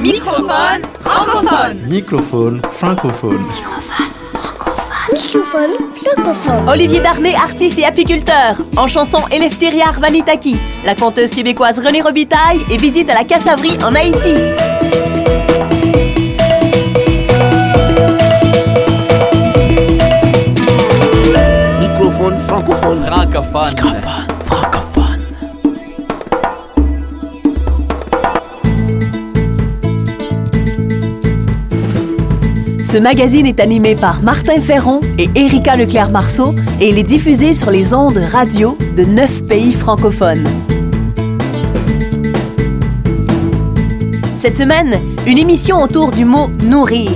Microphone francophone. Microphone francophone. Microphone francophone. Olivier Darnay, artiste et apiculteur. En chanson Eleftheria Arvanitaki, la conteuse québécoise Renée Robitaille et visite à la Cassavrie en Haïti. Microphone francophone. Francophone. francophone. Ce magazine est animé par Martin Ferron et Erika Leclerc-Marceau et il est diffusé sur les ondes radio de neuf pays francophones. Cette semaine, une émission autour du mot nourrir.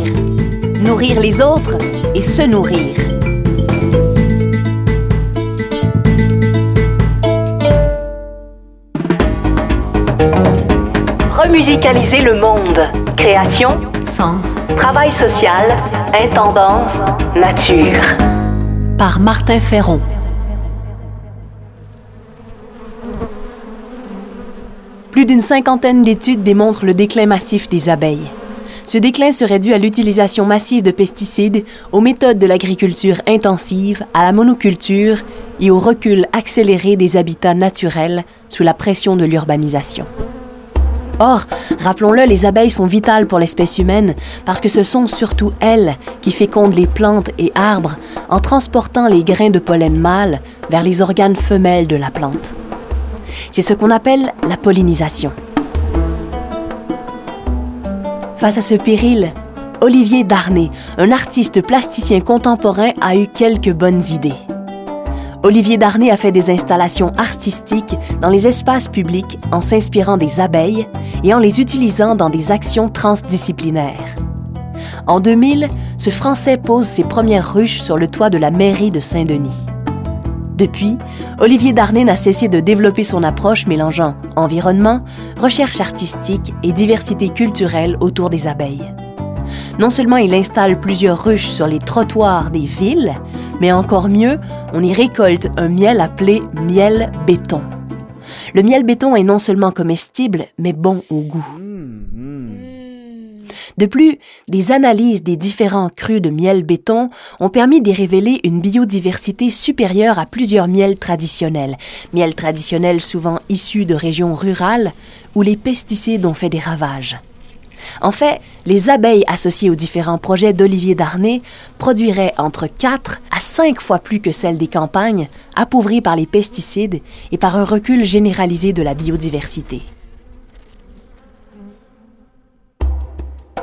Nourrir les autres et se nourrir. Remusicaliser le monde. Création, sens, travail social, intendance, nature. Par Martin Ferron. Plus d'une cinquantaine d'études démontrent le déclin massif des abeilles. Ce déclin serait dû à l'utilisation massive de pesticides, aux méthodes de l'agriculture intensive, à la monoculture et au recul accéléré des habitats naturels sous la pression de l'urbanisation. Or, rappelons-le, les abeilles sont vitales pour l'espèce humaine parce que ce sont surtout elles qui fécondent les plantes et arbres en transportant les grains de pollen mâle vers les organes femelles de la plante. C'est ce qu'on appelle la pollinisation. Face à ce péril, Olivier Darnay, un artiste plasticien contemporain, a eu quelques bonnes idées. Olivier Darnay a fait des installations artistiques dans les espaces publics en s'inspirant des abeilles et en les utilisant dans des actions transdisciplinaires. En 2000, ce Français pose ses premières ruches sur le toit de la mairie de Saint-Denis. Depuis, Olivier Darnay n'a cessé de développer son approche mélangeant environnement, recherche artistique et diversité culturelle autour des abeilles. Non seulement il installe plusieurs ruches sur les trottoirs des villes, mais encore mieux, on y récolte un miel appelé miel béton. Le miel béton est non seulement comestible, mais bon au goût. De plus, des analyses des différents crus de miel béton ont permis d'y révéler une biodiversité supérieure à plusieurs miels traditionnels, miels traditionnels souvent issus de régions rurales où les pesticides ont fait des ravages. En fait, les abeilles associées aux différents projets d'Olivier Darnay produiraient entre 4 à 5 fois plus que celles des campagnes, appauvries par les pesticides et par un recul généralisé de la biodiversité.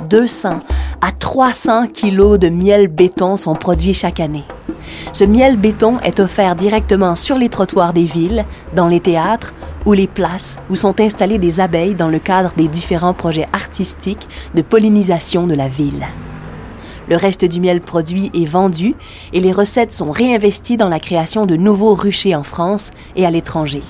200 à 300 kilos de miel béton sont produits chaque année. Ce miel béton est offert directement sur les trottoirs des villes, dans les théâtres ou les places où sont installées des abeilles dans le cadre des différents projets artistiques de pollinisation de la ville. Le reste du miel produit est vendu et les recettes sont réinvesties dans la création de nouveaux ruchers en France et à l'étranger.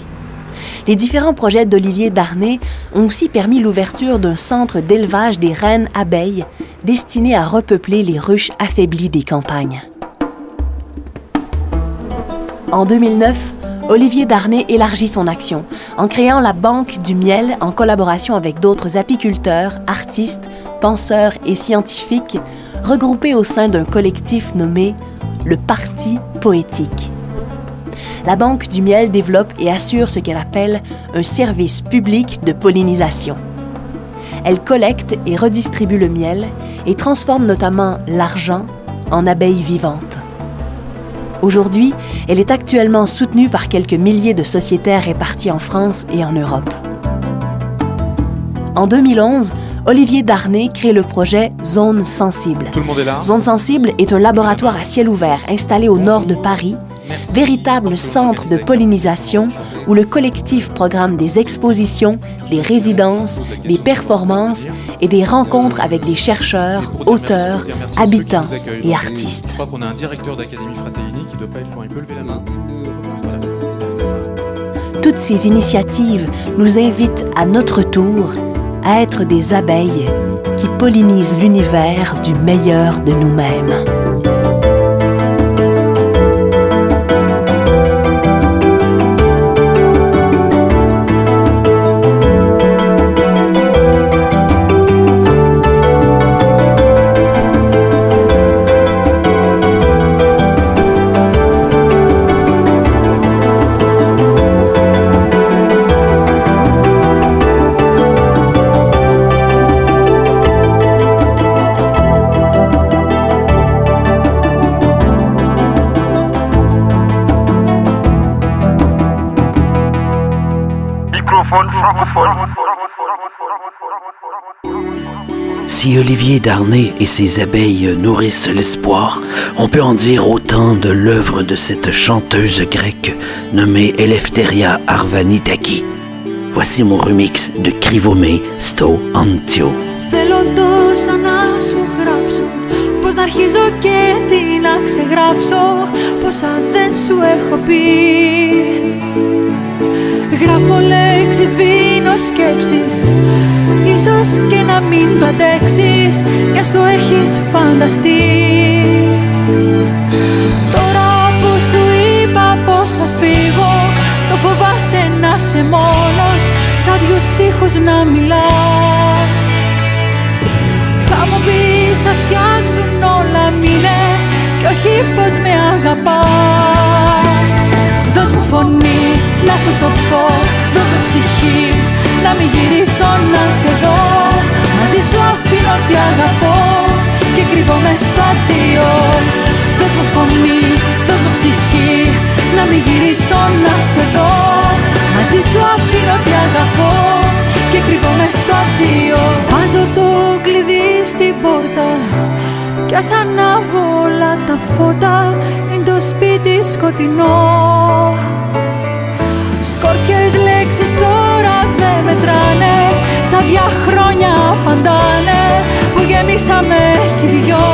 Les différents projets d'Olivier Darnay ont aussi permis l'ouverture d'un centre d'élevage des reines abeilles destiné à repeupler les ruches affaiblies des campagnes. En 2009, Olivier Darnay élargit son action en créant la Banque du miel en collaboration avec d'autres apiculteurs, artistes, penseurs et scientifiques regroupés au sein d'un collectif nommé le Parti poétique. La Banque du miel développe et assure ce qu'elle appelle un service public de pollinisation. Elle collecte et redistribue le miel et transforme notamment l'argent en abeilles vivantes. Aujourd'hui, elle est actuellement soutenue par quelques milliers de sociétaires répartis en France et en Europe. En 2011, Olivier Darnay crée le projet Zone Sensible. Tout le monde est là Zone Sensible est un laboratoire à ciel ouvert installé au nord de Paris, véritable centre de pollinisation où le collectif programme des expositions, des résidences, des performances et des rencontres avec des chercheurs, auteurs, habitants et artistes. Je crois qu'on a un directeur d'académie Fratelli qui doit pas être loin. Il peut lever la main. Toutes ces initiatives nous invitent à notre tour à être des abeilles qui pollinisent l'univers du meilleur de nous-mêmes. Si Olivier Darnay et ses abeilles nourrissent l'espoir, on peut en dire autant de l'œuvre de cette chanteuse grecque nommée Eleftheria Arvanitaki. Voici mon remix de Krivomé Sto Antio. Θέλω τόσα να σου γράψω Πώς να αρχίζω και τι να ξεγράψω Πόσα δεν σου έχω πει Γράφω λέξεις, βίνω σκέψεις. Ίσως και να μην το αντέξεις Κι ας το έχεις φανταστεί. Τώρα που σου είπα πως θα φύγω Το φοβάσαι να σε μόνος Σαν δυο στίχους να μιλάς. Θα μου πεις θα φτιάξουν όλα μήνε Κι όχι πως με αγαπάς. Δώσ' μου φωνή να σου το πω Δώσ' μου ψυχή να μην γυρίσω να σε δω. Μαζί σου αφήνω τι αγαπώ Και κρύβομαι στο αντίο Δώσ' μου φωνή, δώσ' μου ψυχή Να μην γυρίσω να σε δω. Μαζί σου αφήνω τι αγαπώ Και κρύβομαι στο αντίο Βάζω το κλειδί στην πόρτα κι ας ανάβω όλα τα φώτα Είναι το σπίτι σκοτεινό Σκόρπιες λέξεις τώρα δεν μετράνε Σαν δυο χρόνια απαντάνε Που γεμίσαμε κι οι δυο.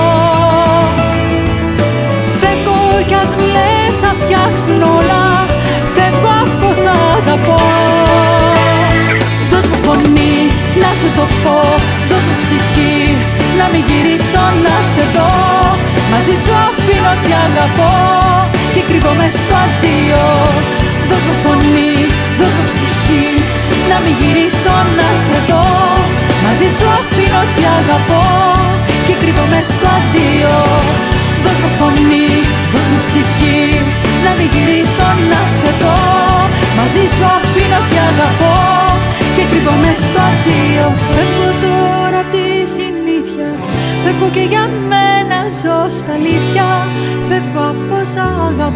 Φεύγω κι ας μου λες θα φτιάξουν όλα Φεύγω από σ' αγαπώ. Δώσ' μου φωνή να σου το πω Δώσ' μου ψυχή να μην γυρίσω να σε δω. Μαζί σου αφήνω τι αγαπώ Και κρύβομαι στο αντίο. Δώσ' μου φωνή, δώσ' μου ψυχή Να μην γυρίσω να σε δω. Μαζί σου αφήνω τι αγαπώ Και κρύβομαι στο αντίο. Δώσ' μου φωνή, δώσ' μου ψυχή Να μην γυρίσω να σε δω. Μαζί σου αφήνω τι αγαπώ Και κρύβομαι στο αντίο. Φεύγω τώρα απ' τη συνήθεια Φεύγω και για μένα ζω στα αλήθεια Φεύγω από σ' αγαπώ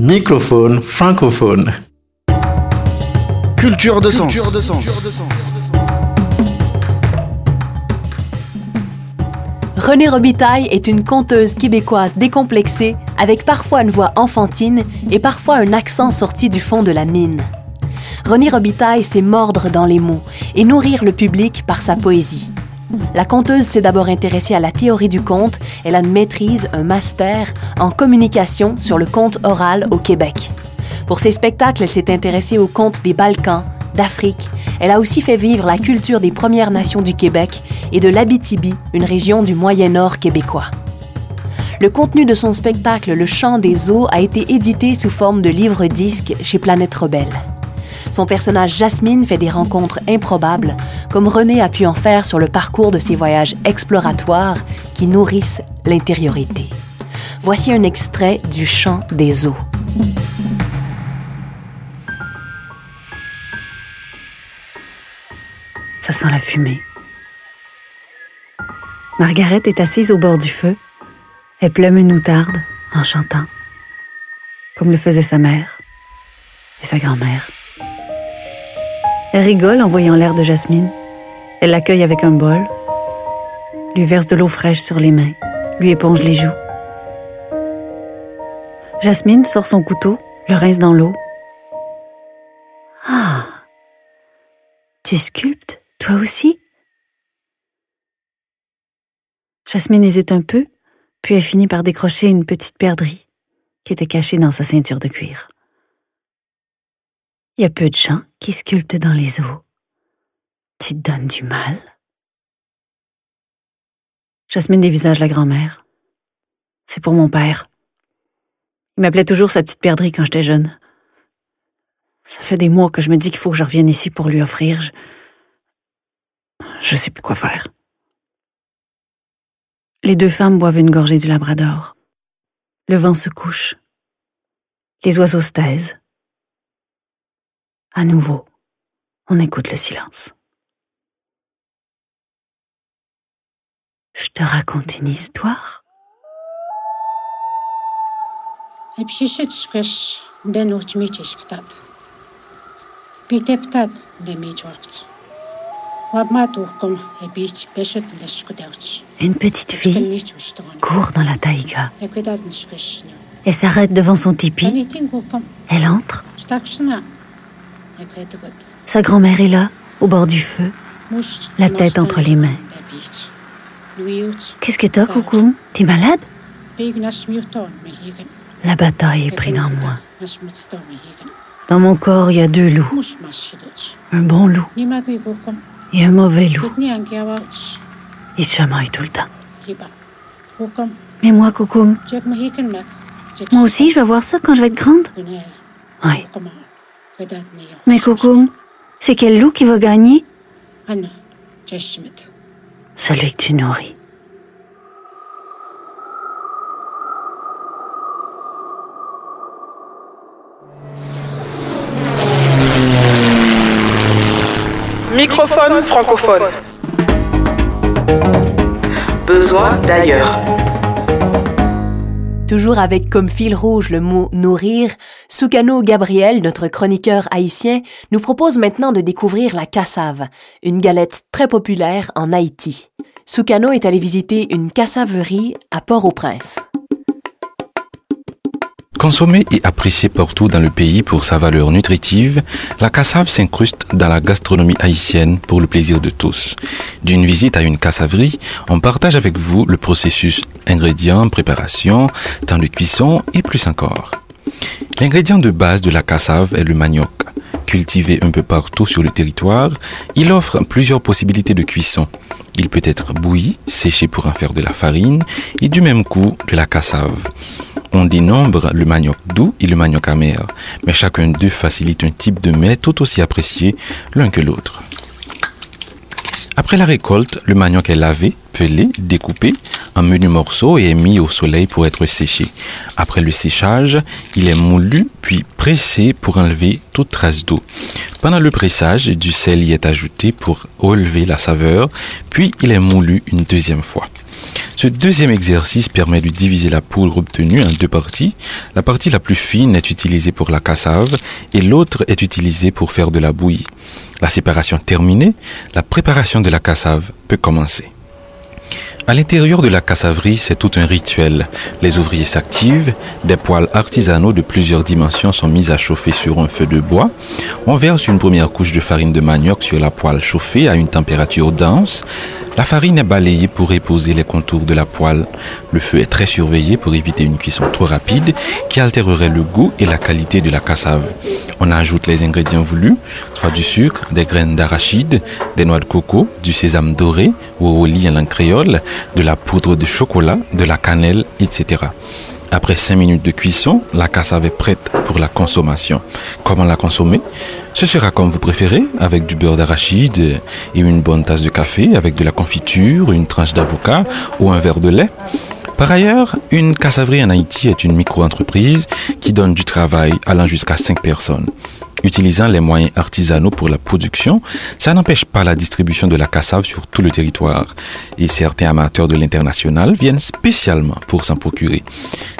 Microphone francophone. Culture de sens. Renée Robitaille est une conteuse québécoise décomplexée, avec parfois une voix enfantine et parfois un accent sorti du fond de la mine. Renée Robitaille sait mordre dans les mots et nourrir le public par sa poésie. La conteuse s'est d'abord intéressée à la théorie du conte. Elle a une maîtrise, un master en communication sur le conte oral au Québec. Pour ses spectacles, elle s'est intéressée aux contes des Balkans, d'Afrique. Elle a aussi fait vivre la culture des Premières Nations du Québec et de l'Abitibi, une région du Moyen-Nord québécois. Le contenu de son spectacle Le chant des eaux a été édité sous forme de livre-disque chez Planète Rebelle. Son personnage Jasmine fait des rencontres improbables, comme René a pu en faire sur le parcours de ses voyages exploratoires qui nourrissent l'intériorité. Voici un extrait du chant des eaux. Ça sent la fumée. Margaret est assise au bord du feu. Elle plume une outarde en chantant, comme le faisait sa mère et sa grand-mère. Elle rigole en voyant l'air de Jasmine. Elle l'accueille avec un bol, lui verse de l'eau fraîche sur les mains, lui éponge les joues. Jasmine sort son couteau, le rince dans l'eau. Ah, tu sculptes, toi aussi? Jasmine hésite un peu, puis elle finit par décrocher une petite perdrix qui était cachée dans sa ceinture de cuir. Il y a peu de gens qui sculptent dans les eaux. Tu te donnes du mal? Jasmine dévisage la grand-mère. C'est pour mon père. Il m'appelait toujours sa petite perdrix quand j'étais jeune. Ça fait des mois que je me dis qu'il faut que je revienne ici pour lui offrir. Je, je sais plus quoi faire. Les deux femmes boivent une gorgée du Labrador. Le vent se couche. Les oiseaux se taisent. À nouveau, on écoute le silence. Je te raconte une histoire. Une petite fille court dans la taïga et s'arrête devant son tipi. Elle entre. Sa grand-mère est là, au bord du feu, la tête entre les mains. Qu'est-ce que t'as, Koukoum T'es malade? La bataille est prise en moi. Dans mon corps, il y a deux loups. Un bon loup. Et un mauvais loup. Ils chamaillent tout le temps. Mais moi, Koukoum, moi aussi, je vais voir ça quand je vais être grande. Oui. Mais Coucoum, c'est quel loup qui va gagner? Celui que tu nourris. Microphone francophone. Besoin d'ailleurs. Toujours avec comme fil rouge le mot nourrir, Soukano Gabriel, notre chroniqueur haïtien, nous propose maintenant de découvrir la cassave, une galette très populaire en Haïti. Soukano est allé visiter une cassaverie à Port-au-Prince. Consommée et appréciée partout dans le pays pour sa valeur nutritive, la cassave s'incruste dans la gastronomie haïtienne pour le plaisir de tous. D'une visite à une cassaverie, on partage avec vous le processus ingrédients, préparation, temps de cuisson et plus encore. L'ingrédient de base de la cassave est le manioc. Cultivé un peu partout sur le territoire, il offre plusieurs possibilités de cuisson. Il peut être bouilli, séché pour en faire de la farine et du même coup de la cassave. On dénombre le manioc doux et le manioc amer, mais chacun d'eux facilite un type de mets tout aussi apprécié l'un que l'autre. Après la récolte, le manioc est lavé, pelé, découpé en menus morceaux et est mis au soleil pour être séché. Après le séchage, il est moulu puis pressé pour enlever toute trace d'eau. Pendant le pressage, du sel y est ajouté pour relever la saveur, puis il est moulu une deuxième fois. Ce deuxième exercice permet de diviser la poudre obtenue en deux parties. La partie la plus fine est utilisée pour la cassave et l'autre est utilisée pour faire de la bouillie. La séparation terminée, la préparation de la cassave peut commencer. À l'intérieur de la cassaverie, c'est tout un rituel. Les ouvriers s'activent, des poêles artisanaux de plusieurs dimensions sont mis à chauffer sur un feu de bois. On verse une première couche de farine de manioc sur la poêle chauffée à une température dense. La farine est balayée pour époser les contours de la poêle. Le feu est très surveillé pour éviter une cuisson trop rapide qui altérerait le goût et la qualité de la cassave. On ajoute les ingrédients voulus, soit du sucre, des graines d'arachide, des noix de coco, du sésame doré ou au lit en langue créole, de la poudre de chocolat, de la cannelle, etc. Après 5 minutes de cuisson, la cassave est prête pour la consommation. Comment la consommer? Ce sera comme vous préférez, avec du beurre d'arachide et une bonne tasse de café, avec de la confiture, une tranche d'avocat ou un verre de lait. Par ailleurs, une cassaverie en Haïti est une micro-entreprise qui donne du travail allant jusqu'à 5 personnes. Utilisant les moyens artisanaux pour la production, ça n'empêche pas la distribution de la cassave sur tout le territoire. Et certains amateurs de l'international viennent spécialement pour s'en procurer.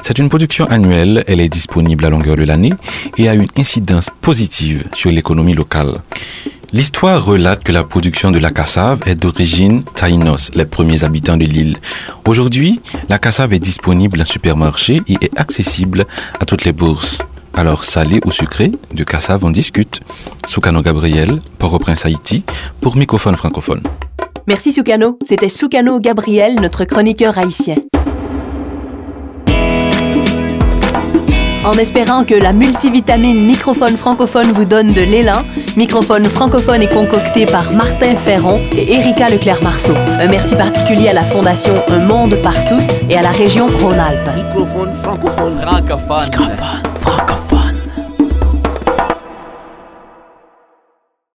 C'est une production annuelle, elle est disponible à longueur de l'année et a une incidence positive sur l'économie locale. L'histoire relate que la production de la cassave est d'origine taïnos, les premiers habitants de l'île. Aujourd'hui, la cassave est disponible en supermarché et est accessible à toutes les bourses. Alors, salé ou sucré, de cassave on discute. Soukano Gabriel, Port-au-Prince Haïti, pour Microphone francophone. Merci Soukano, c'était Soukano Gabriel, notre chroniqueur haïtien. En espérant que la multivitamine microphone francophone vous donne de l'élan, Microphone francophone est concocté par Martin Ferron et Erika Leclerc-Marceau. Un merci particulier à la Fondation Un Monde par tous et à la région Rhône-Alpes. Microphone francophone. Francophone. Microphone francophone.